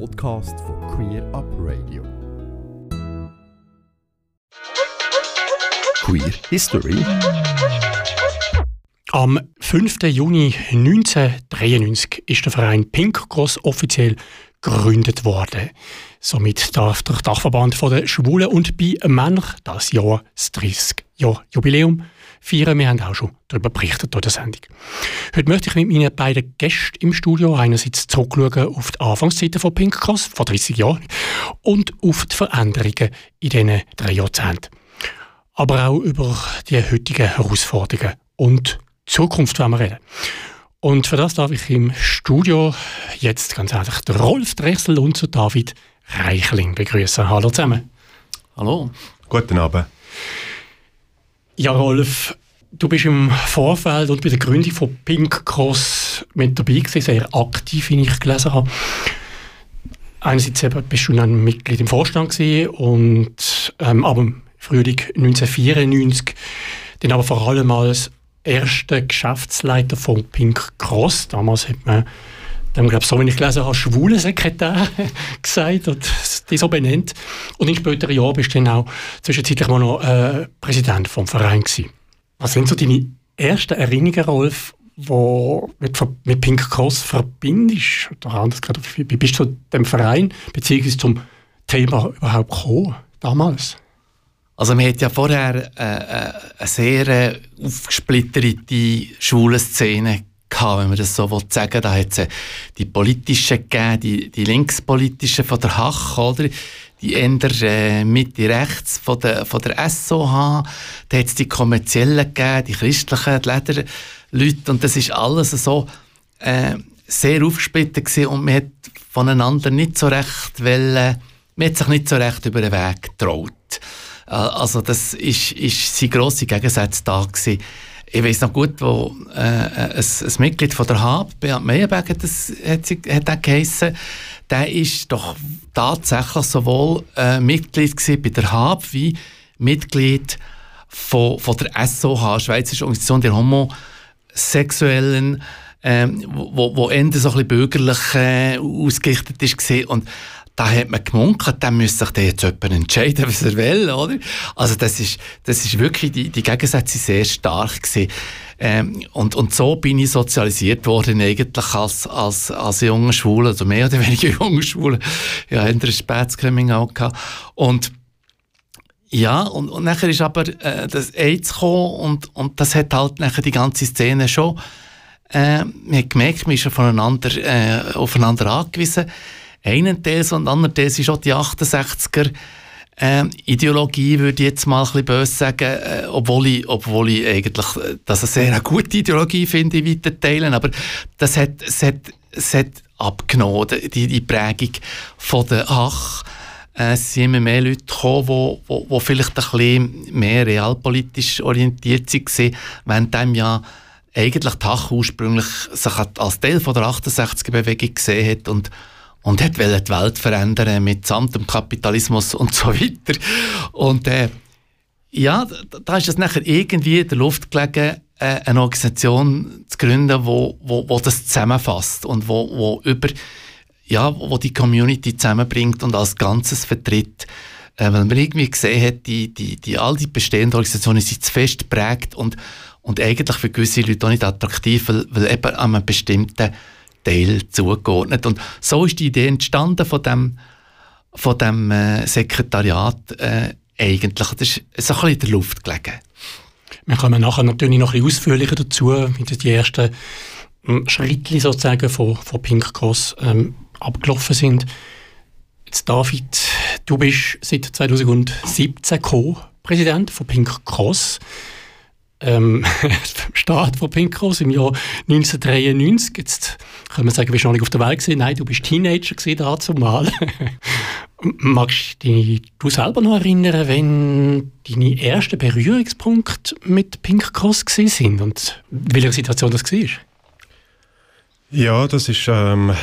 Podcast von Queer Up Radio. Queer History. Am 5. Juni 1993 ist der Verein Pink Cross offiziell gegründet worden. Somit darf der Dachverband der Schwulen und bei Männern das Jahr das 30 Jahr Jubiläum feiern. Wir haben auch schon darüber berichtet in der Sendung. Heute möchte ich mit meinen beiden Gästen im Studio einerseits zurückschauen auf die Anfangszeiten von Pink Cross vor 30 Jahren und auf die Veränderungen in diesen drei Jahrzehnten. Aber auch über die heutigen Herausforderungen und Zukunft wollen wir reden. Und für das darf ich im Studio jetzt ganz herzlich Rolf Drechsel und David Reichling begrüßen. Hallo zusammen. Hallo. Guten Abend. Ja, Rolf, du bist im Vorfeld und bei der Gründung von Pink Cross mit dabei gewesen, sehr aktiv, wie ich gelesen habe. Einerseits bist du ein Mitglied im Vorstand gewesen und ähm, aber im Frühling 1994 dann aber vor allem als erster Geschäftsleiter von Pink Cross. Damals hat man dem, glaube so wie ich gelesen habe, schwulen Sekretär gesagt und die so benannt. Und in späteren Jahren bist du dann auch zwischenzeitlich mal noch äh, Präsident vom Verein gewesen. Was sind so deine ersten Erinnerungen, Rolf, wo mit, mit Pink Cross verbindest? Oder anders gesagt, wie bist du zu dem Verein bzw. zum Thema überhaupt gekommen, damals? Also man hat ja vorher äh, äh, eine sehr äh, aufgesplitterte schwule Szene gehabt, wenn man das so sagen will. Da hat es äh, die politischen gegeben, die, die linkspolitischen von der Hach, oder? Die eher äh, Mitte rechts von der, von der SOH. Da hat es die kommerziellen gegeben, die christlichen, die Lederleute. Und das ist alles so äh, sehr aufgesplittet gewesen und man hat voneinander nicht so recht wollen, man hat sich nicht so recht über den Weg getraut. Äh, also das ist, ist sein grosser Gegensatz da gewesen. Ich weiß noch gut, wo äh, ein, ein Mitglied von der HAB, Beat Meyerberg hat, das, hat, hat das geheissen, der ist doch tatsächlich sowohl äh, Mitglied bei der HAB wie Mitglied von, von der SOH, Schweizerische Organisation der Homosexuellen, ähm, wo, wo Ende so ein bisschen bürgerlich äh, ausgerichtet ist und da hat man gemunkelt, dann müsste sich der jetzt jemand entscheiden, was er will, oder? Also das ist, das ist wirklich, die, die Gegensätze sehr stark gewesen. Ähm, und, und so bin ich sozialisiert worden eigentlich als, als, als junger Schwule, also mehr oder weniger junger Schwule. Ja, in der Spätskrimming auch gehabt. Und ja, und, und nachher ist aber äh, das AIDS gekommen und, und das hat halt nachher die ganze Szene schon, äh, man hat gemerkt, man ist voneinander, äh, aufeinander angewiesen einen Teil, und anderen Teil ist auch die 68er äh, Ideologie, würde ich jetzt mal ein bisschen böse sagen, äh, obwohl, ich, obwohl ich eigentlich äh, das eine sehr gute Ideologie finde, ich weiter teilen, aber das hat, das hat, das hat abgenommen, die, die Prägung von der Ach. Äh, es sind immer mehr Leute gekommen, die, die, die vielleicht ein bisschen mehr realpolitisch orientiert waren, während dem ja eigentlich die Hach ursprünglich sich als Teil von der 68er-Bewegung gesehen hat und und hat die Welt verändern mit samt dem Kapitalismus und so weiter. Und äh, ja, da ist es nachher irgendwie in der Luft gelegen, äh, eine Organisation zu gründen, wo, wo, wo das zusammenfasst und wo, wo über ja, wo die Community zusammenbringt und als Ganzes vertritt. Äh, weil man irgendwie gesehen hat, die, die, die, all die bestehenden Organisationen sind zu fest geprägt und, und eigentlich für gewisse Leute auch nicht attraktiv, weil, weil eben an einem bestimmten Teil zugeordnet. Und so ist die Idee entstanden von dem, von dem äh, Sekretariat äh, eigentlich. Das ist so ein bisschen in der Luft gelegen. Wir kommen nachher natürlich noch ein bisschen ausführlicher dazu, wie die ersten ähm, Schritte sozusagen von, von Pink Cross ähm, abgelaufen sind. Jetzt David, du bist seit 2017 Co-Präsident von Pink Cross ähm, Start von Pink Cross im Jahr 1993. Jetzt können wir sagen, du bist noch nicht auf der Welt gewesen. Nein, du bist Teenager gewesen, da zumal. Magst du dich du selber noch erinnern, wenn deine ersten Berührungspunkte mit Pink Cross sind und welche Situation das war? Ja, das ist ähm,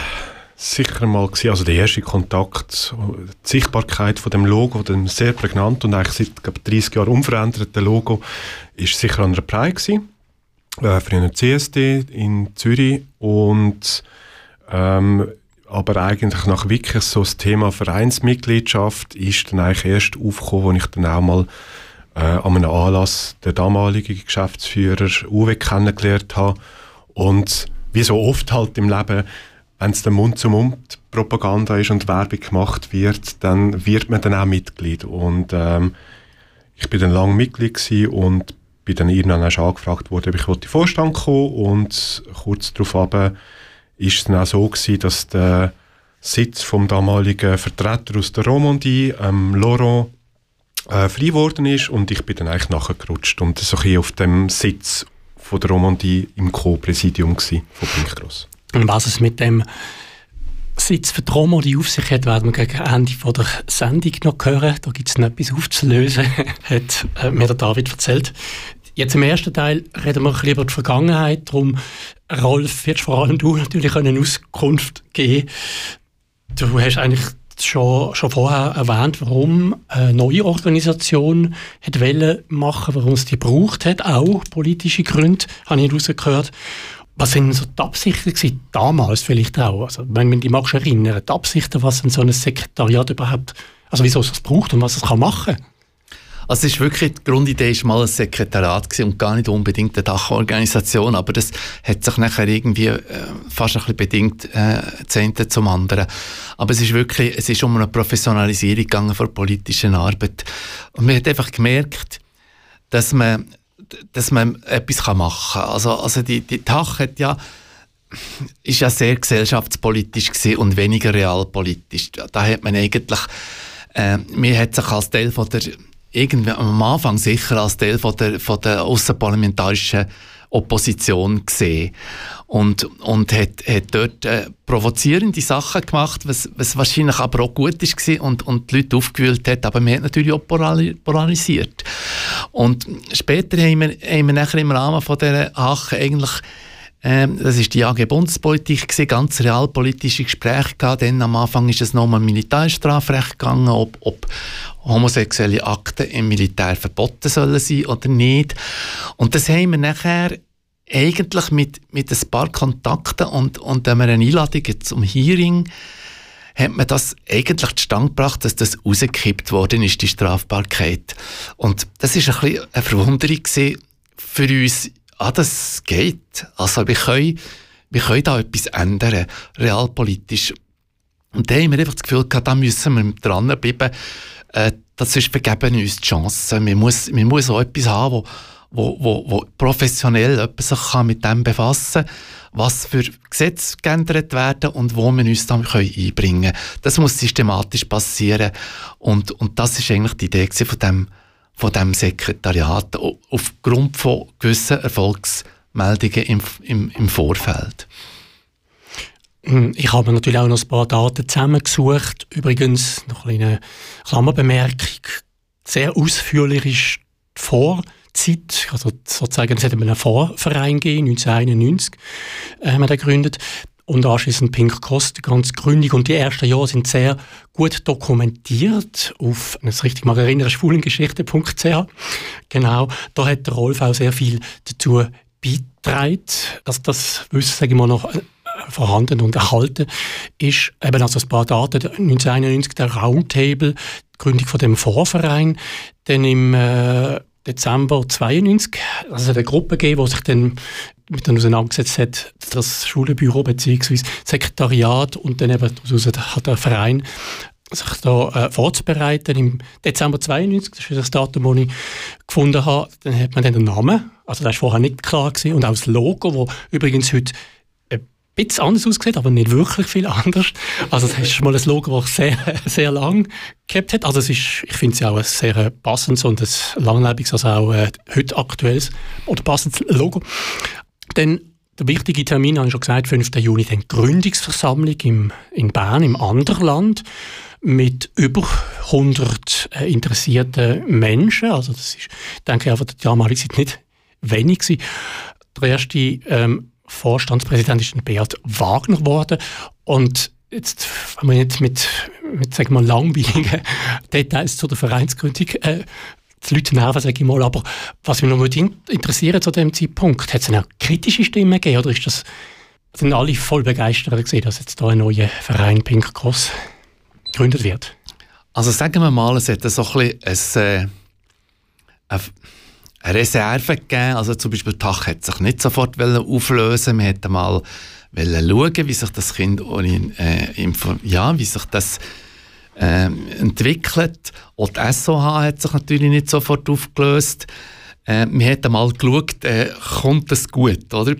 sicher mal gewesen, also der erste Kontakt, die Sichtbarkeit von dem Logo, dem sehr prägnant und eigentlich seit glaub, 30 Jahren unveränderten Logo, ist sicher an der Pride gewesen, äh, eine CSD in Zürich und ähm, aber eigentlich nach wirklich so das Thema Vereinsmitgliedschaft ist dann eigentlich erst aufgekommen, als ich dann auch mal äh, an einem Anlass der damalige Geschäftsführer Uwe kennengelernt habe. Und wie so oft halt im Leben, wenn es der Mund-zu-Mund-Propaganda ist und Werbung gemacht wird, dann wird man dann auch Mitglied und ähm, ich bin dann lange Mitglied und bin dann irgendwann auch angefragt worden, ob ich in den Vorstand kommen und kurz darauf ist es dann auch so gewesen, dass der Sitz vom damaligen Vertreter aus der Romandie, ähm, Laurent, äh, frei geworden ist und ich bin dann eigentlich nachgerutscht und so ein auf dem Sitz von der Romandie im Co-Präsidium von Pinkgross. Und was es mit dem Sitz für die Romandie auf sich hat, werden wir gegen Ende von der Sendung noch hören. Da gibt es noch etwas aufzulösen, hat äh, mir der David erzählt. Jetzt im ersten Teil reden wir ein über die Vergangenheit. Darum, Rolf, wirst vor allem du natürlich eine Auskunft geben. Du hast eigentlich schon, schon vorher erwähnt, warum eine neue Organisation hat machen warum es die braucht hat, auch politische Gründe, habe ich herausgehört. Was sind so die Absichten damals vielleicht auch? Also, wenn man die magst erinnern, die Absichten, was so ein Sekretariat überhaupt, also wieso es es braucht und was es machen kann? Also es ist wirklich, die Grundidee war mal ein Sekretariat und gar nicht unbedingt eine Dachorganisation, aber das hat sich nachher irgendwie äh, fast ein bisschen bedingt, äh, Zehnte zum anderen. Aber es ist wirklich, es ist um eine Professionalisierung gegangen von politischen Arbeit. Und man hat einfach gemerkt, dass man, dass man etwas machen kann. Also, also die, die Tach hat ja, ist ja sehr gesellschaftspolitisch und weniger realpolitisch. Da hat man eigentlich, äh, man hat sich als Teil von der irgendwie am Anfang sicher als Teil von der, von der außenparlamentarischen Opposition gesehen und, und hat, hat dort äh, provozierende Sachen gemacht, was, was wahrscheinlich aber auch gut ist und, und die Leute aufgewühlt hat, aber man hat natürlich auch polarisiert. Und später haben wir, haben wir nachher im Rahmen von dieser Ache eigentlich ähm, das ist die AG Bundespolitik gewesen, ganz realpolitische Gespräche gehabt. Dann am Anfang ist es noch um Militärstrafrecht gegangen, ob, ob homosexuelle Akte im Militär verboten sollen sein oder nicht. Und das haben wir nachher eigentlich mit, mit ein paar Kontakten und, und wenn wir eine Einladung zum Hearing hat man das eigentlich zustande gebracht, dass das rausgekippt worden ist, die Strafbarkeit. Und das ist ein bisschen eine Verwunderung für uns ah, das geht. Also wir können, wir können da etwas ändern, realpolitisch. Und da haben wir einfach das Gefühl gehabt, da müssen wir dranbleiben. Äh, das ist vergeben uns die Chance. Man muss, man muss auch etwas haben, wo, wo, wo, wo professionell sich kann mit dem befassen kann, was für Gesetze geändert werden und wo wir uns dann einbringen können. Das muss systematisch passieren. Und, und das ist eigentlich die Idee von dem von dem Sekretariat aufgrund von gewissen Erfolgsmeldungen im, im, im Vorfeld. Hm, ich habe natürlich auch noch ein paar Daten zusammengesucht. Übrigens, noch eine Klammerbemerkung, sehr ausführlich ist die Vorzeit, also sozusagen, es hat einen Vorverein gegeben, 1991 äh, haben wir den gegründet und anschließend Pink Cost, die ganze. Und die ersten Jahre sind sehr gut dokumentiert auf, wenn ich es richtig mal erinnere, schwulengeschichte.ch. Genau, da hat der Rolf auch sehr viel dazu beigetragen, dass das Wissen, sage ich mal, noch äh, vorhanden und erhalten ist. Eben also ein paar Daten, 1991 der Roundtable, die Gründung von dem Vorverein, dann im äh, Dezember 92, also eine Gruppe gegeben, die sich dann mit dann auseinandergesetzt hat, das Schulenbüro bzw. Sekretariat und dann eben hat der Verein sich da äh, vorzubereiten. Im Dezember 92, das ist das Datum, das ich gefunden habe, dann hat man dann den Namen, also das war vorher nicht klar gewesen, und auch das Logo, das übrigens heute ein bisschen anders aussieht, aber nicht wirklich viel anders. Also das ist mal ein Logo, das sehr, sehr lang gehabt hat. Also es ist, ich finde es auch ein sehr passendes und ein langlebiges, also auch äh, heute aktuelles oder passendes Logo. Dann der wichtige Termin, habe ich schon gesagt, 5. Juni, dann Gründungsversammlung im, in Bern, im Anderland, mit über 100 äh, interessierten Menschen. Also das ist, denke ich, einfach der damalige Zeit nicht wenig gewesen. Der erste ähm, Vorstandspräsident ist Beat Wagner geworden und jetzt, wenn man jetzt mit, mit sagen wir, langweiligen Details zu der Vereinsgründung äh, die Leute nerven, sage ich mal. Aber was mich noch interessiert zu dem Zeitpunkt, hat es auch kritische Stimmen gegeben oder ist das sind alle voll begeistert gesehen, dass jetzt da ein neuer Verein Pink Cross gegründet wird. Also sagen wir mal, es hat so ein bisschen ein, äh, eine Reserve gegeben. Also zum Beispiel Tach hat sich nicht sofort auflösen. Man hätte mal schauen, wie sich das Kind äh, ja, wie sich das äh, entwickelt. Auch die SOH hat sich natürlich nicht sofort aufgelöst. Äh, wir hätten mal geschaut, äh, kommt das gut, oder?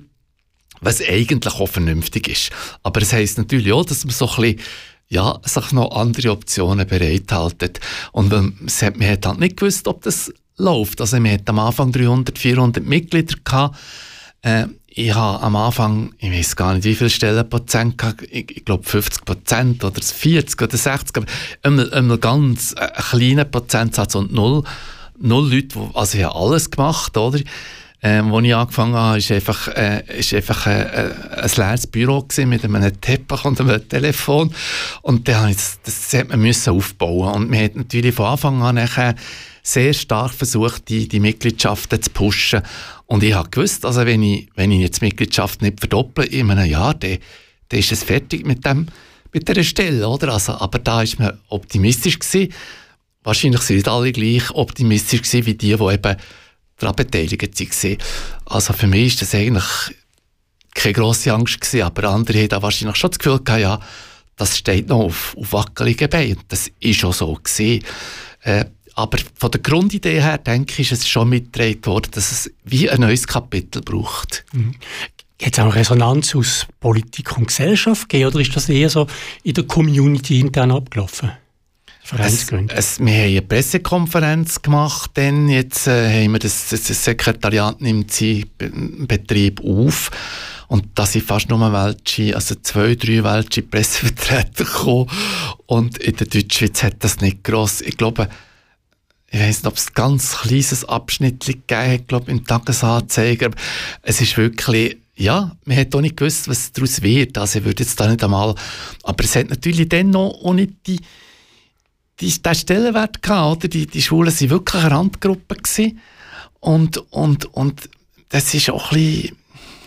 Was eigentlich auch vernünftig ist. Aber es heisst natürlich auch, dass man so ein bisschen ja, sich noch andere Optionen bereithalten. Und ähm, hat, man hat halt nicht gewusst, ob das läuft. Also man hat am Anfang 300, 400 Mitglieder gehabt. Äh, ich habe am Anfang, ich weiß gar nicht, wie viele Stellenprozent gehabt, ich, ich glaube 50 Prozent oder 40 oder 60, aber immer, immer ganz äh, kleiner Prozentsatz und null, null Leute, die, also ich habe alles gemacht, oder? Ähm, als ich angefangen habe, ist einfach, äh, ist einfach äh, äh, ein leeres Büro mit einem Teppich und einem Telefon. Und dann das, das hat man müssen aufbauen. Und man hat natürlich von Anfang an sehr stark versucht, die, die Mitgliedschaften zu pushen. Und ich habe gewusst, also wenn ich, wenn ich jetzt die Mitgliedschaft nicht verdopple in einem Jahr, dann, dann ist es fertig mit, dem, mit dieser Stelle. Oder? Also, aber da war man optimistisch. Gewesen. Wahrscheinlich sind alle gleich optimistisch gewesen, wie die, die eben daran beteiligt waren. Also für mich ist das eigentlich keine grosse Angst gewesen, aber andere haben da wahrscheinlich schon das Gefühl gehabt, ja, das steht noch auf, auf wackeligen Beinen. Das ist auch so gewesen. Äh, aber von der Grundidee her, denke ich, ist es schon mitgetragen worden, dass es wie ein neues Kapitel braucht. Mhm. Hat es auch Resonanz aus Politik und Gesellschaft gegeben, oder ist das eher so in der Community intern abgelaufen? Es, es, wir haben eine Pressekonferenz gemacht, dann jetzt äh, haben wir das, das, das Sekretariat nimmt seinen Betrieb auf und da sind fast nur welche, also zwei, drei welche Pressevertreter gekommen und in der Deutschschweiz hat das nicht gross, ich glaube, ich weiß nicht, ob es ein ganz kleines Abschnitt gegeben hat, glaube im Tagesanzeiger. Aber es ist wirklich, ja, man hat auch nicht gewusst, was daraus wird. Also ich würde jetzt da nicht einmal, aber es hat natürlich dann noch auch nicht die, die, den Stellenwert gehabt, oder? Die, die Schulen waren wirklich eine Randgruppe gewesen. Und, und, und das ist auch ein bisschen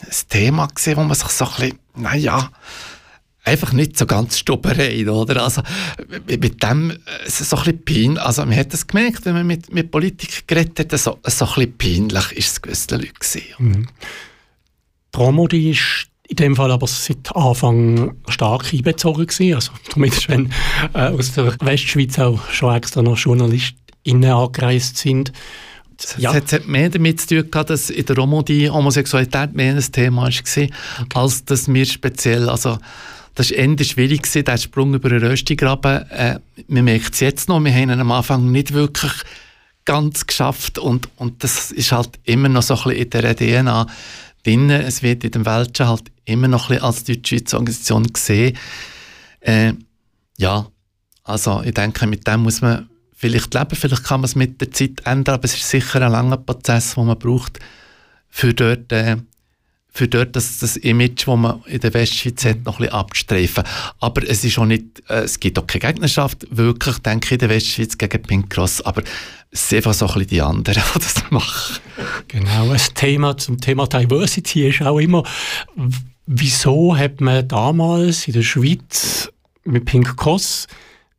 ein Thema gewesen, wo man sich so ein bisschen, naja, einfach nicht so ganz Stubberei, oder? Also, mit dem, äh, so ein bisschen peinlich, also man hat das gemerkt, wenn man mit, mit Politik geredet hat, so, so ein bisschen peinlich ist es gewissen Leuten gewesen. Mhm. Promodi ist in dem Fall aber seit Anfang stark einbezogen gewesen, also zumindest wenn äh, aus der Westschweiz auch schon extra noch JournalistInnen angereist sind. Ja. Es hat mehr damit zu tun gehabt, dass in der Romodie Homosexualität mehr ein Thema war, okay. als dass wir speziell, also das war eher schwierig, gewesen, der Sprung über den Röstigraben. Äh, man merkt es jetzt noch, wir haben ihn am Anfang nicht wirklich ganz geschafft und, und das ist halt immer noch so ein bisschen in der DNA drin. Es wird in dem Welschen halt immer noch ein bisschen als deutsche Organisation gesehen. Äh, ja, also ich denke, mit dem muss man vielleicht leben, vielleicht kann man es mit der Zeit ändern, aber es ist sicher ein langer Prozess, den man braucht, für dort äh, für dort das, das Image, das man in der Westschweiz hat, noch ein bisschen abzustreifen. Aber es ist auch nicht, äh, es gibt auch keine Gegnerschaft, wirklich, denke ich, in der Westschweiz gegen Pink Cross, aber es sind einfach so ein bisschen die anderen, die das machen. Genau, ein Thema zum Thema Diversity ist auch immer, wieso hat man damals in der Schweiz mit Pink Cross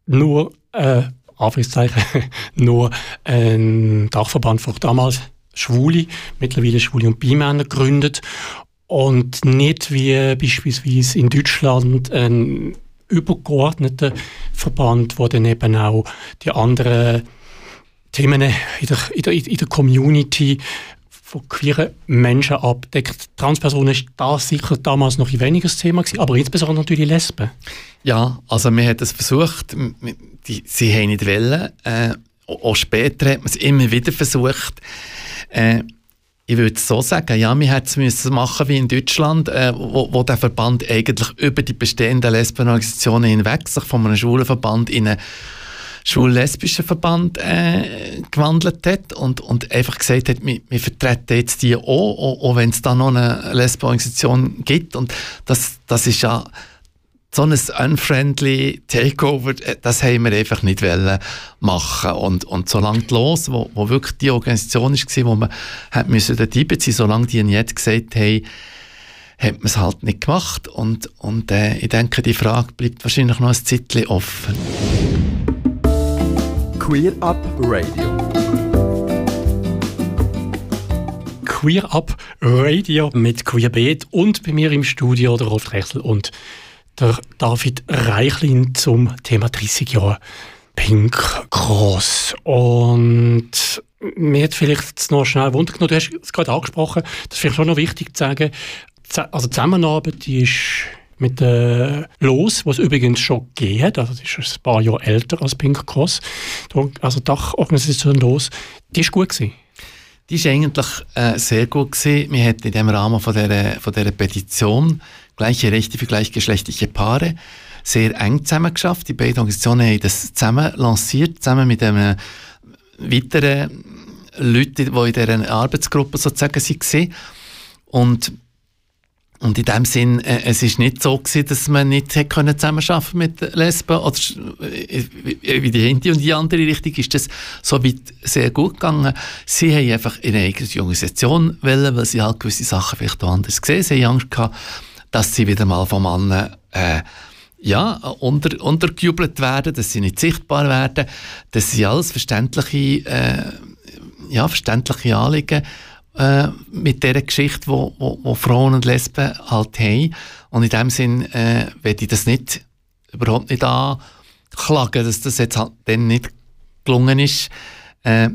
nur, äh, Anführungszeichen, nur einen Dachverband von damals Schwule, mittlerweile Schwule und Bi-Männer gegründet und nicht wie beispielsweise in Deutschland ein übergeordneter Verband, wo dann eben auch die anderen Themen in der, in der, in der Community von queeren Menschen abdeckt. Transpersonen ist das sicher damals noch ein weniges Thema gewesen, aber insbesondere natürlich Lesben. Ja, also wir haben es versucht, die, sie haben nicht wollen, äh, auch später hat man es immer wieder versucht. Äh, ich würde so sagen, ja, wir hätten es machen wie in Deutschland, äh, wo, wo der Verband eigentlich über die bestehenden Lesbenorganisationen hinweg sich von einem Schwulenverband in einen schwul-lesbischen Verband äh, gewandelt hat und, und einfach gesagt hat, wir, wir vertreten jetzt die auch, auch, auch wenn es da noch eine Lesbenorganisation gibt. Und das, das ist ja so ein unfriendly Takeover, äh, das haben wir einfach nicht wollen machen. Und, und solange die los, wo, wo wirklich die Organisation war, wo man hat müssen dort einbeziehen, solange die nicht gesagt haben, hat man es halt nicht gemacht. Und, und äh, ich denke, die Frage bleibt wahrscheinlich noch ein Zeitchen offen. Queer Up Radio. Queer Up Radio mit Queerbeet und bei mir im Studio der Rolf Rechsel und der David Reichlin zum Thema 30 Jahre Pink Cross. Und mir hat vielleicht noch schnell Wunder genommen, du hast es gerade angesprochen, das ist vielleicht schon noch wichtig zu sagen, also die Zusammenarbeit die ist mit äh, Los, was übrigens schon geht, also das ist ein paar Jahre älter als Pink Cross, also Dachorganisation Los, die ist gut gewesen. Die ist eigentlich äh, sehr gut gewesen. Wir hatten in dem Rahmen von der, von der Petition gleiche Rechte für gleichgeschlechtliche Paare sehr eng zusammengeschafft. Die beiden Organisationen haben das zusammen lanciert, zusammen mit einem weiteren Leuten, die in dieser Arbeitsgruppe sozusagen waren. Und und in dem Sinn, äh, es ist nicht so gewesen, dass man nicht können zusammenarbeiten mit Lesben oder äh, wie die eine und die andere Richtung ist das so weit sehr gut gegangen. Sie haben einfach in eine eigene Organisation wollen, weil sie halt gewisse Sachen vielleicht auch anders gesehen Sie haben Angst gehabt, dass sie wieder mal von Männern äh, ja, unter, untergejubelt werden, dass sie nicht sichtbar werden, dass sie alles verständliche, äh, ja, verständliche Anliegen äh, mit dieser Geschichte, wo, wo, wo, Frauen und Lesben halt haben. Und in dem Sinn äh, werde ich das nicht, überhaupt nicht anklagen, dass das jetzt halt dann nicht gelungen ist. Äh,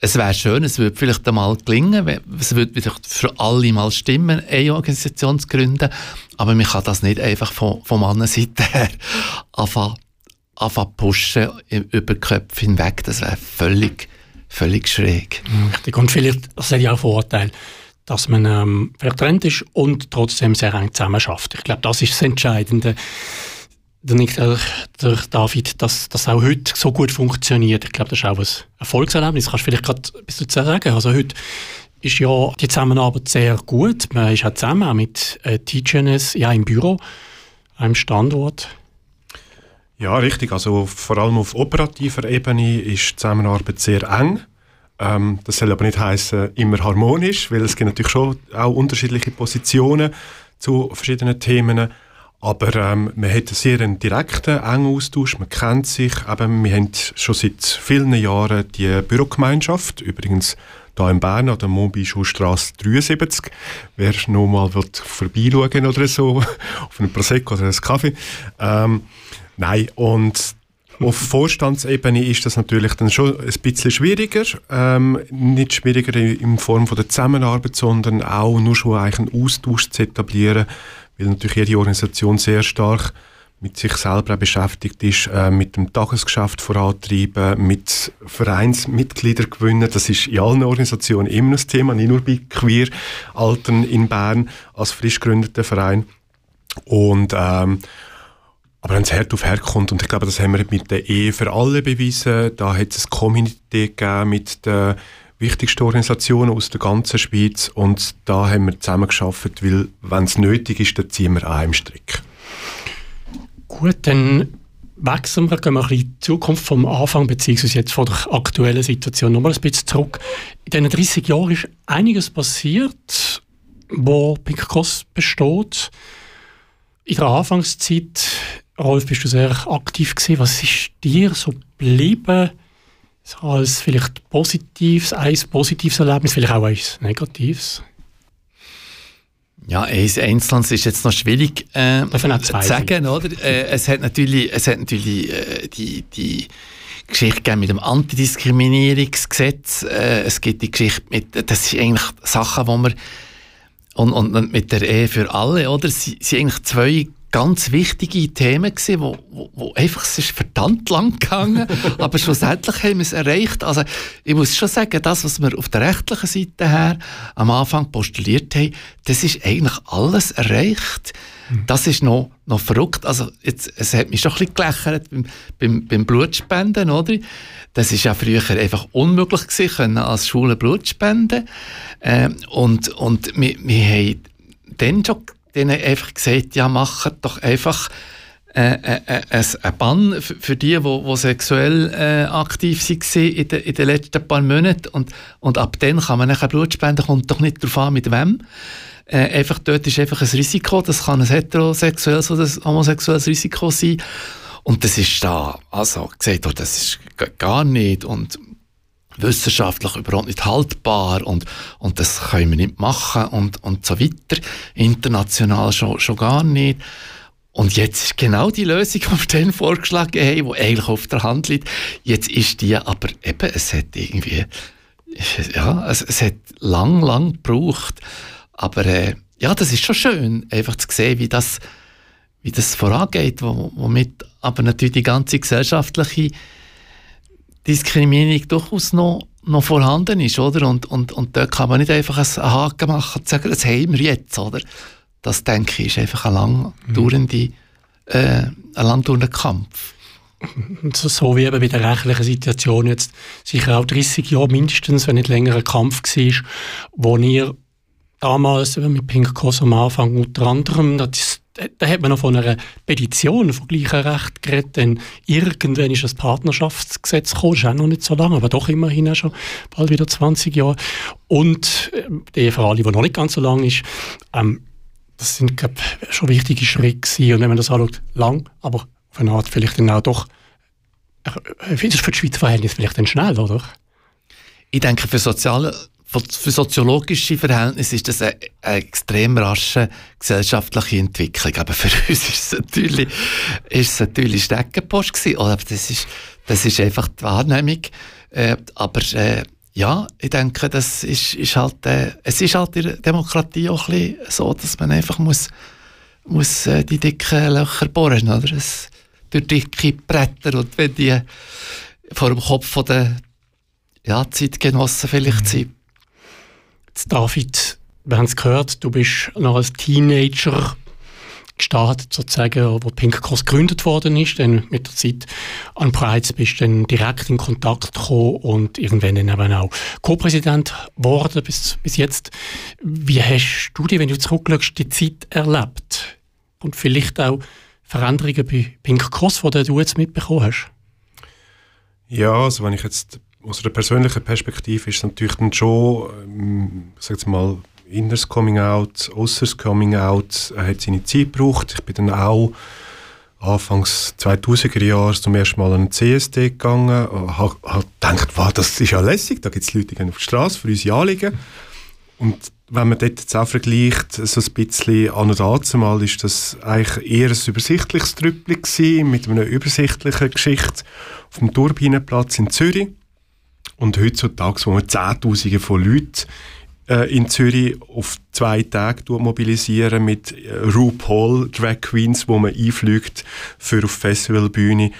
es wäre schön, es würde vielleicht einmal gelingen, es würde wieder für alle mal stimmen, eine Organisation zu gründen, aber man kann das nicht einfach von, von Mannenseite her anfangen, anfangen pushen über die Köpfe hinweg. Das wäre völlig völlig schräg. Richtig. Und vielleicht, das hat ja auch Vorteil, dass man ähm, vertrennt ist und trotzdem sehr eng zusammen schafft. Ich glaube, das ist das Entscheidende. Der, der, der David, dass das auch heute so gut funktioniert. Ich glaube, das ist auch ein Erfolgserlebnis. Kannst du vielleicht gerade etwas dazu sagen? Also heute ist ja die Zusammenarbeit sehr gut. Man ist auch zusammen auch mit äh, TGNS ja, im Büro, einem Standort. Ja, richtig. Also vor allem auf operativer Ebene ist die Zusammenarbeit sehr eng. Ähm, das soll aber nicht heißen immer harmonisch, weil es gibt natürlich schon auch unterschiedliche Positionen zu verschiedenen Themen. Aber ähm, man hat einen sehr direkten, engen Austausch, man kennt sich. Eben, wir haben schon seit vielen Jahren die Bürogemeinschaft, übrigens hier in Bern an der Mobischulstrasse 73. Wer noch mal vorbeischauen oder so, auf einen Prosecco oder einen Kaffee. Ähm, Nein, und auf Vorstandsebene ist das natürlich dann schon ein bisschen schwieriger. Ähm, nicht schwieriger in Form von der Zusammenarbeit, sondern auch nur schon einen Austausch zu etablieren, weil natürlich jede Organisation sehr stark mit sich selber beschäftigt ist, äh, mit dem Tagesgeschäft vorantreiben, mit Vereinsmitgliedern gewinnen. Das ist in allen Organisationen immer ein Thema, nicht nur bei Queer Altern in Bern als frisch gegründeter Verein. Und ähm, aber wenn es Herd auf Herd kommt, und ich glaube, das haben wir mit der Ehe für alle bewiesen, da hat es ein Community gegeben mit den wichtigsten Organisationen aus der ganzen Schweiz und da haben wir zusammen geschafft, weil wenn es nötig ist, dann ziehen wir an einem Strick. Gut, dann wechseln wir, gehen wir ein bisschen die Zukunft vom Anfang beziehungsweise jetzt von der aktuellen Situation nochmal ein bisschen zurück. In diesen 30 Jahren ist einiges passiert, wo Pink Cross besteht. In der Anfangszeit Rolf, bist du sehr aktiv gewesen. Was ist dir so geblieben als vielleicht positives, ein positives Erlebnis, vielleicht auch ein negatives? Ja, eins Einzelnes ist jetzt noch schwierig äh, zu sagen, oder? Äh, es hat natürlich, es hat natürlich äh, die, die Geschichte mit dem Antidiskriminierungsgesetz. Äh, es gibt die Geschichte mit, das sind eigentlich Sachen, wo man und, und mit der Ehe für alle, oder? Sie sind eigentlich zwei ganz wichtige Themen gewesen, wo, wo, wo einfach, es ist verdammt lang gegangen, aber schlussendlich haben wir es erreicht. Also, ich muss schon sagen, das, was wir auf der rechtlichen Seite her am Anfang postuliert haben, das ist eigentlich alles erreicht. Mhm. Das ist noch, noch verrückt. Also, jetzt, es hat mich schon ein bisschen gelächelt beim, beim, beim Blutspenden, oder? Das ist ja früher einfach unmöglich gewesen, als Schule Blut spenden. Ähm, und, und wir, wir haben dann schon denen einfach gesagt, ja, macht doch einfach äh, äh, äh, ein Bann für die, die, sexuell äh, aktiv waren in, de, in den letzten paar Monaten. Und, und ab dann kann man nachher Blut spenden, kommt doch nicht darauf an, mit wem. Äh, einfach dort ist einfach ein Risiko, das kann ein heterosexuelles oder ein homosexuelles Risiko sein. Und das ist da, also gesagt, oh, das ist gar nicht und wissenschaftlich überhaupt nicht haltbar und, und das können wir nicht machen und, und so weiter. International schon, schon gar nicht. Und jetzt ist genau die Lösung, die wir dann vorgeschlagen haben, die eigentlich auf der Hand liegt. Jetzt ist die, aber eben, es hat irgendwie, ja, es, es hat lang, lang gebraucht. Aber äh, ja, das ist schon schön, einfach zu sehen, wie das, wie das vorangeht, womit aber natürlich die ganze gesellschaftliche Diskriminierung durchaus noch, noch vorhanden ist, oder? Und, und, und dort kann man nicht einfach einen Haken machen und sagen, das haben wir jetzt, oder? Das, denke ich, ist einfach ein lang dauernde, äh, ein lang dauernder Kampf. So, wie eben bei der rechtlichen Situation jetzt sicher auch 30 Jahre mindestens, wenn nicht länger ein Kampf war, wo ihr damals mit Pink Cross am Anfang unter anderem, das, da hat man noch von einer Petition von gleichen Recht geredet, denn irgendwann ist das Partnerschaftsgesetz gekommen, ist auch noch nicht so lange, aber doch immerhin auch schon bald wieder 20 Jahre. Und äh, die für alle, die noch nicht ganz so lang ist, ähm, das sind glaub, schon wichtige Schritte gewesen. Und wenn man das anschaut, lang, aber auf eine Art vielleicht dann auch doch, äh, für das Schweizer Verhältnis vielleicht dann schnell, oder? Ich denke, für soziale für soziologische Verhältnisse ist das eine, eine extrem rasche gesellschaftliche Entwicklung. Aber für uns ist es natürlich, ist es natürlich Steckenpost gewesen. Das ist, das ist einfach die Wahrnehmung. Äh, aber äh, ja, ich denke, das ist, ist halt, äh, es ist halt in der Demokratie auch ein bisschen so, dass man einfach muss, muss äh, die dicken Löcher bohren, oder? Es, durch dicke Bretter und wenn die vor dem Kopf von der ja, Zeitgenossen vielleicht mhm. sind, David, wir haben es gehört, du bist noch als Teenager gestartet, sozusagen, wo Pink Cross gegründet worden ist. Dann mit der Zeit an Prides bist du dann direkt in Kontakt gekommen und irgendwann dann eben auch Co-Präsident geworden bis, bis jetzt. Wie hast du die, wenn du zurückschaust, die Zeit erlebt? Und vielleicht auch Veränderungen bei Pink Cross, die du jetzt mitbekommen hast? Ja, also wenn ich jetzt aus einer persönlichen Perspektive ist es natürlich dann schon, ähm, sag mal, inneres Coming Out, äußeres Coming Out, er hat seine Zeit gebraucht. Ich bin dann auch Anfangs 2000er Jahre zum ersten Mal an den CSD gegangen, habe hab gedacht, wow, das ist ja lässig, da gibt es Leute, die gehen auf die Straße für unsere Anliegen. Und wenn man dort jetzt auch vergleicht, so ein bisschen an und dazumal, ist das eigentlich eher ein übersichtliches Trüppchen mit einer übersichtlichen Geschichte auf dem Turbinenplatz in Zürich. Und heutzutage, wo man Zehntausende von Leuten äh, in Zürich auf zwei Tage mobilisieren mit äh, RuPaul Drag Queens, wo man einfliegt für auf Festivalbühne.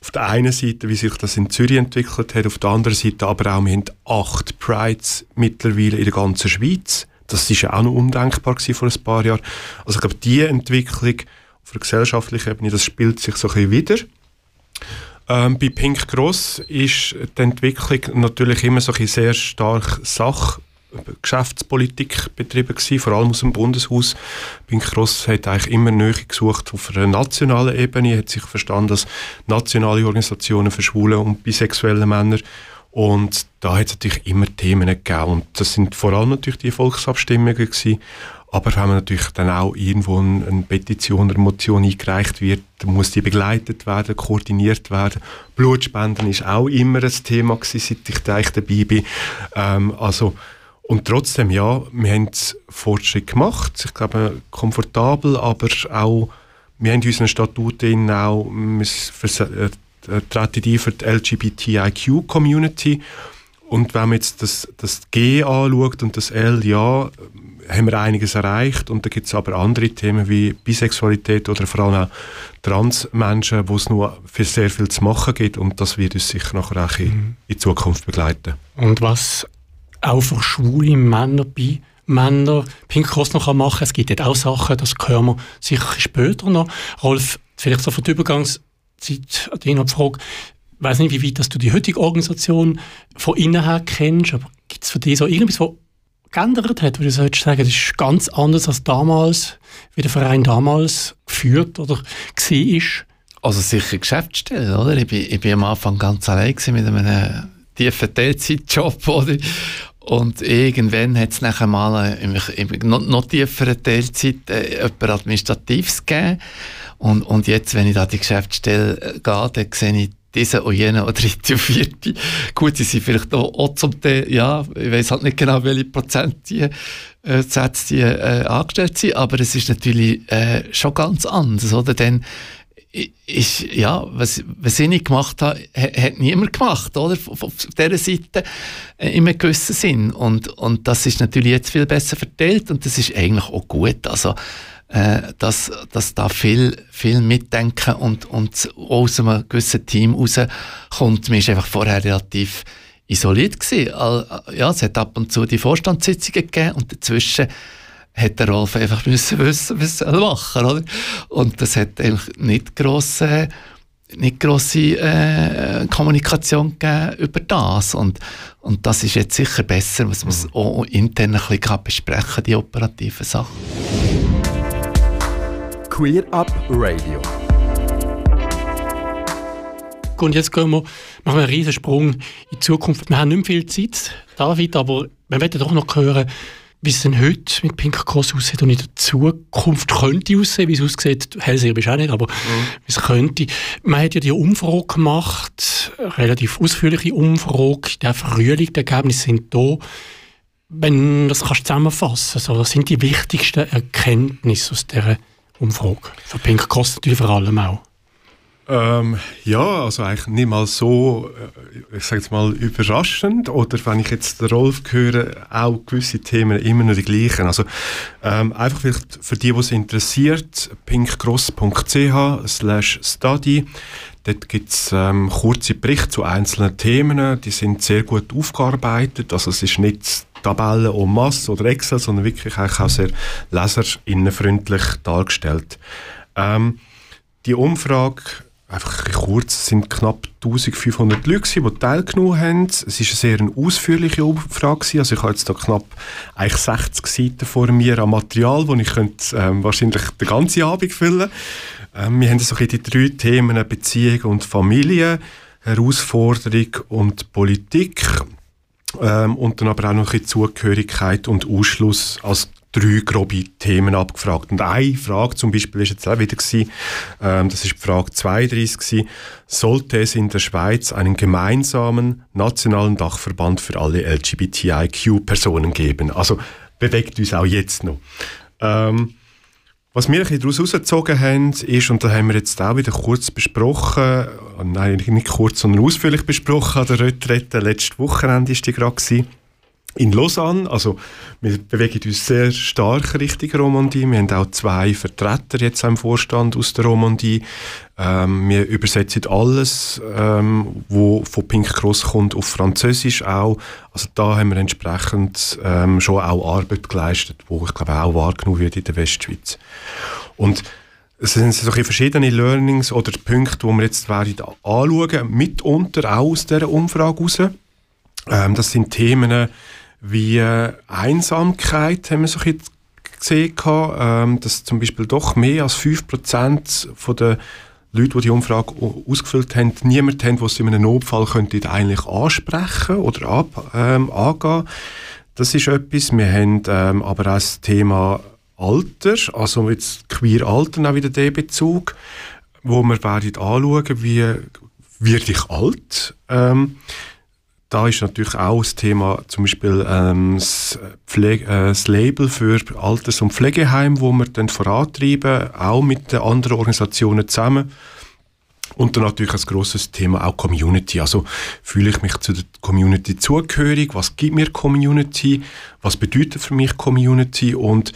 Auf der einen Seite, wie sich das in Zürich entwickelt hat, auf der anderen Seite aber auch, wir haben acht Prides mittlerweile in der ganzen Schweiz. Das ist ja auch noch undenkbar vor ein paar Jahren. Also ich glaube, diese Entwicklung auf der gesellschaftlichen Ebene, das spielt sich so ein bisschen wieder. Ähm, bei Pink Cross ist die Entwicklung natürlich immer so sehr stark Sach Geschäftspolitik betrieben gewesen, vor allem aus dem Bundeshaus. Pink Cross hat eigentlich immer Nähe gesucht auf einer nationalen Ebene, hat sich verstanden als nationale Organisationen für schwule und bisexuelle Männer und da hat es natürlich immer Themen gegeben und das sind vor allem natürlich die Volksabstimmungen gewesen, aber wenn man natürlich dann auch irgendwo eine, eine Petition oder Motion eingereicht wird, muss die begleitet werden, koordiniert werden. Blutspenden ist auch immer ein Thema gewesen, seit ich da dabei bin. Ähm, also, und trotzdem, ja, wir haben Fortschritt gemacht. Ich glaube, komfortabel, aber auch, wir haben in unseren Statuten auch, wir äh, treten die für die LGBTIQ-Community. Und wenn man jetzt das, das G anschaut und das L, ja, haben wir einiges erreicht und da gibt es aber andere Themen wie Bisexualität oder vor allem auch Transmenschen, wo es nur für sehr viel zu machen gibt und das wird uns sicher nachher auch in, mhm. in Zukunft begleiten. Und was auch für schwule Männer bei Männer Pink Cross noch machen es gibt dort auch Sachen, das hören wir sicher später noch. Rolf, vielleicht so für die Übergangszeit an die Frage, ich weiß nicht, wie weit dass du die heutige Organisation von innen her kennst, aber gibt es für dich so irgendwas, was geändert hat, würde ich sagen, das ist ganz anders als damals, wie der Verein damals geführt oder war? Also sicher Geschäftsstelle, oder? Ich bin, ich bin am Anfang ganz allein mit einem tiefen Teilzeitjob, oder? Und irgendwann hat es nachher mal im, im noch, noch tieferen Teilzeit äh, jemand Administratives gegeben. Und, und jetzt, wenn ich da die Geschäftsstelle äh, gehe, dann sehe ich diese und jene oder dritte und vierte. Gut, sie sind vielleicht auch, auch zum Teil, ja, ich weiß halt nicht genau, welche Prozent die, äh, Sätze die äh, angestellt sind, aber es ist natürlich äh, schon ganz anders, oder? Denn ist, ja, was, was ich nicht gemacht habe, hat niemand gemacht, oder? Auf, auf dieser Seite äh, in einem gewissen Sinn. Und, und das ist natürlich jetzt viel besser verteilt und das ist eigentlich auch gut. Also, äh, dass, dass da viel, viel mitdenken und, und aus einem gewissen Team rauskommt. Mir ist einfach vorher relativ isoliert gewesen. Ja, es hat ab und zu die Vorstandssitzungen gegeben und dazwischen hat der Rolf einfach müssen wissen, was er machen oder? Und das hat eigentlich nicht grosse, nicht grosse äh, Kommunikation gegeben über das. Und, und das ist jetzt sicher besser, was man mhm. auch intern ein bisschen besprechen die operativen Sachen. Queer Up Radio. Und jetzt gehen wir, machen wir einen riesen Sprung in die Zukunft. Wir haben nicht mehr viel Zeit, David, aber wir werden doch noch hören, wie es denn heute mit Pink Cross aussieht und in der Zukunft könnte aussehen, wie es aussieht, Hellseher bist du auch nicht, aber mhm. wie es könnte. Man hat ja die Umfrage gemacht, eine relativ ausführliche Umfrage, der Frühling, die Ergebnisse sind da. Wenn das kannst du zusammenfassen, also, was sind die wichtigsten Erkenntnisse aus dieser Umfrage? Für Pink Cross natürlich vor allem auch. Ähm, ja, also eigentlich nicht mal so, äh, ich sage jetzt mal, überraschend. Oder wenn ich jetzt den Rolf höre, auch gewisse Themen immer noch die gleichen. Also ähm, einfach vielleicht für die, die es interessiert, pinkcross.ch slash study. Dort gibt es ähm, kurze Berichte zu einzelnen Themen. Die sind sehr gut aufgearbeitet. Also es ist nicht Tabellen und Masse oder Excel, sondern wirklich auch sehr leserinnenfreundlich dargestellt. Ähm, die Umfrage einfach kurz, es sind knapp 1500 Leute, die teilgenommen haben. Es war eine sehr ausführliche Umfrage. Also ich habe jetzt da knapp eigentlich 60 Seiten vor mir an Material, das ich könnte, ähm, wahrscheinlich den ganzen Abend füllen ähm, Wir haben so die drei Themen Beziehung und Familie, Herausforderung und Politik. Ähm, und dann aber auch noch ein Zugehörigkeit und Ausschluss als drei grobe Themen abgefragt. Und eine Frage zum Beispiel ist jetzt auch wieder gewesen, ähm, das ist die Frage 32 gewesen, sollte es in der Schweiz einen gemeinsamen nationalen Dachverband für alle LGBTIQ-Personen geben? Also bewegt uns auch jetzt noch. Ähm, was wir daraus herausgezogen haben, ist, und da haben wir jetzt auch wieder kurz besprochen, nein, nicht kurz, sondern ausführlich besprochen, an der Retrette. Letztes Wochenende war die gerade, in Lausanne. Also wir bewegen uns sehr stark Richtung Romandie. Wir haben auch zwei Vertreter jetzt im Vorstand aus der Romandie. Ähm, wir übersetzen alles, ähm, wo von Pink Cross kommt, auf Französisch auch. Also da haben wir entsprechend ähm, schon auch Arbeit geleistet, wo ich glaube auch wahrgenommen wird in der Westschweiz. Und es sind so verschiedene Learnings oder Punkte, die wir jetzt werden anschauen, mitunter auch aus dieser Umfrage heraus. Ähm, das sind Themen, wie Einsamkeit haben wir so ein gesehen, ähm, dass zum Beispiel doch mehr als 5% von der Leute, die die Umfrage ausgefüllt haben, niemand haben, was sie in einem Notfall könnte eigentlich ansprechen oder ab, ähm, angehen. Das ist etwas. Wir haben ähm, aber auch das Thema Alter, also jetzt queer Alter auch wieder der Bezug, wo wir werden anschauen, wie werde ich alt. Ähm, da ist natürlich auch das Thema zum Beispiel ähm, das, Pflege, äh, das, Label für Alters- und Pflegeheim, wo wir dann vorantreiben, auch mit den anderen Organisationen zusammen. Und dann natürlich ein grosses Thema auch Community. Also fühle ich mich zu der Community zugehörig? Was gibt mir Community? Was bedeutet für mich Community? Und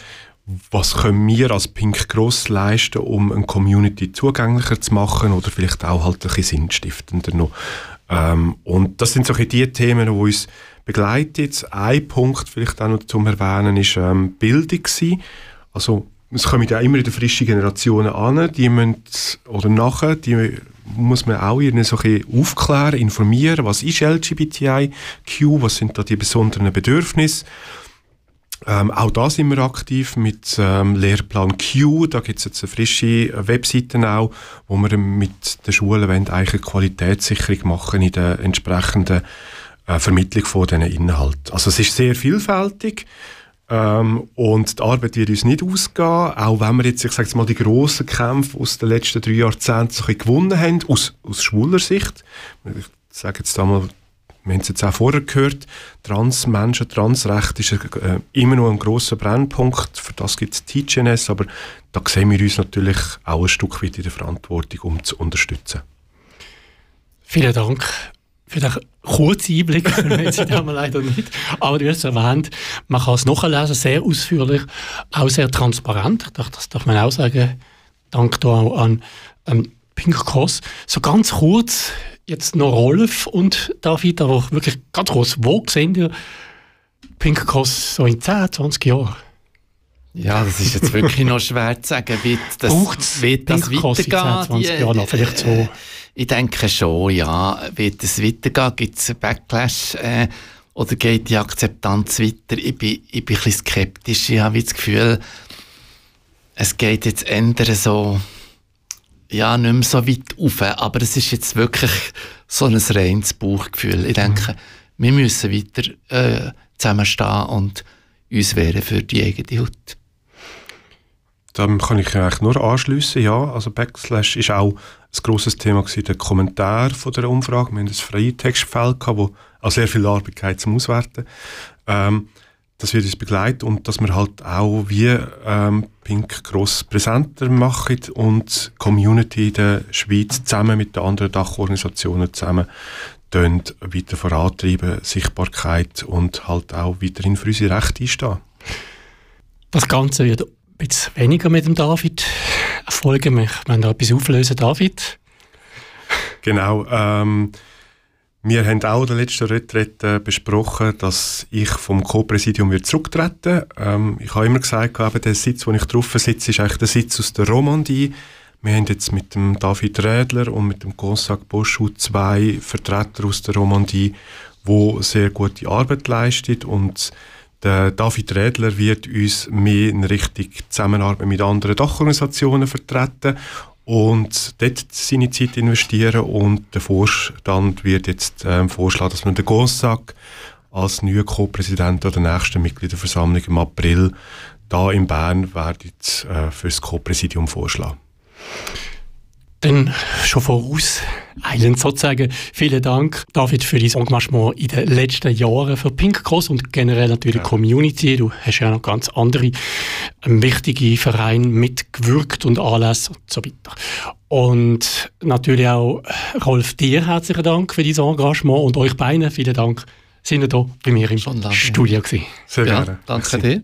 was können wir als Pink Cross leisten, um eine Community zugänglicher zu machen oder vielleicht auch halt ein bisschen sinnstiftender noch ähm, und das sind so die Themen, die uns begleiten. Ein Punkt vielleicht auch noch zum Erwähnen ist ähm, Bildung gewesen. Also es kommen ja immer in die frischen Generationen an, die müssen, oder nachher, die muss man auch irgendwie so ein aufklären, informieren, was ist LGBTIQ, was sind da die besonderen Bedürfnisse ähm, auch da sind wir aktiv mit ähm, Lehrplan Q. Da gibt es jetzt eine frische Webseite auch, wo wir mit den Schulen eigentlich eine Qualitätssicherung machen in den entsprechenden äh, Vermittlung von diesen Inhalten. Also es ist sehr vielfältig ähm, und die Arbeit wird uns nicht ausgehen, auch wenn wir jetzt, ich sage mal, die grossen Kämpfe aus den letzten drei Jahrzehnten so gewonnen haben, aus, aus schwuler Sicht. Ich sage jetzt einmal, wir haben es jetzt auch vorher gehört, Transmenschen, Transrecht ist äh, immer noch ein grosser Brennpunkt, für das gibt es TGNS, aber da sehen wir uns natürlich auch ein Stück weit in der Verantwortung, um zu unterstützen. Vielen Dank für den kurzen Einblick, das haben wir leider nicht. Aber du hast erwähnt, man kann es nachlesen, sehr ausführlich, auch sehr transparent. Das darf man auch sagen. Dank da auch an ähm, Pink Cross. So ganz kurz, jetzt noch Rolf und David, aber wirklich ganz kurz, wo sehen ihr Pink Cross so in 10, 20 Jahren? Ja, das ist jetzt wirklich noch schwer zu sagen, wie das, wie das weitergeht. 20 Jahre noch, vielleicht so. Äh, ich denke schon, ja. Wird es weitergehen? Gibt es einen Backlash? Äh, oder geht die Akzeptanz weiter? Ich bin, ich bin ein bisschen skeptisch. Ich habe das Gefühl, es geht jetzt ändern so, ja, nicht mehr so weit auf. Aber es ist jetzt wirklich so ein reines Bauchgefühl. Ich denke, mhm. wir müssen weiter äh, zusammenstehen und uns wehren für die eigene Haut. Dann kann ich eigentlich nur anschließen. Ja, also Backslash ist auch ein grosses Thema gewesen, der Kommentar von der Umfrage. Wir hatten ein freie Textfeld wo auch sehr viel Arbeit zum Auswerten. Ähm, das wird uns begleiten und dass wir halt auch wie ähm, Pink gross präsenter machen und die Community in der Schweiz zusammen mit den anderen Dachorganisationen zusammen weiter vorantreiben, Sichtbarkeit und halt auch weiterhin für unsere Rechte einstehen. Das Ganze wird ein bisschen weniger mit dem David erfolgen. Wir wollen da etwas auflösen, David. Genau. Ähm, wir haben auch in der letzten Retrette besprochen, dass ich vom Co-Präsidium zurücktreten. Ähm, Ich habe immer gesagt, eben, der Sitz, wo ich drauf sitze, ist eigentlich der Sitz aus der Romandie. Wir haben jetzt mit dem David Rädler und mit dem Gonzague Boschu zwei Vertreter aus der Romandie, die sehr gute Arbeit leisten und der David Rädler wird uns mehr in Richtung Zusammenarbeit mit anderen Dachorganisationen vertreten und dort seine Zeit investieren und der Vorstand wird jetzt ähm, vorschlagen, dass man den Gonzague als neuer Co-Präsident an der nächsten Mitgliederversammlung im April da in Bern werden äh, für das Co-Präsidium vorschlagen. Dann schon voraus, eilen sozusagen, vielen Dank, David, für dein Engagement in den letzten Jahren für Pink Cross und generell natürlich ja. Community. Du hast ja noch ganz andere ähm, wichtige Vereine mitgewirkt und Anlässe und so weiter. Und natürlich auch, Rolf, dir herzlichen Dank für dein Engagement und euch beiden vielen Dank, sind ihr hier bei mir im Studio gewesen. Sehr gerne. Ja, danke dir.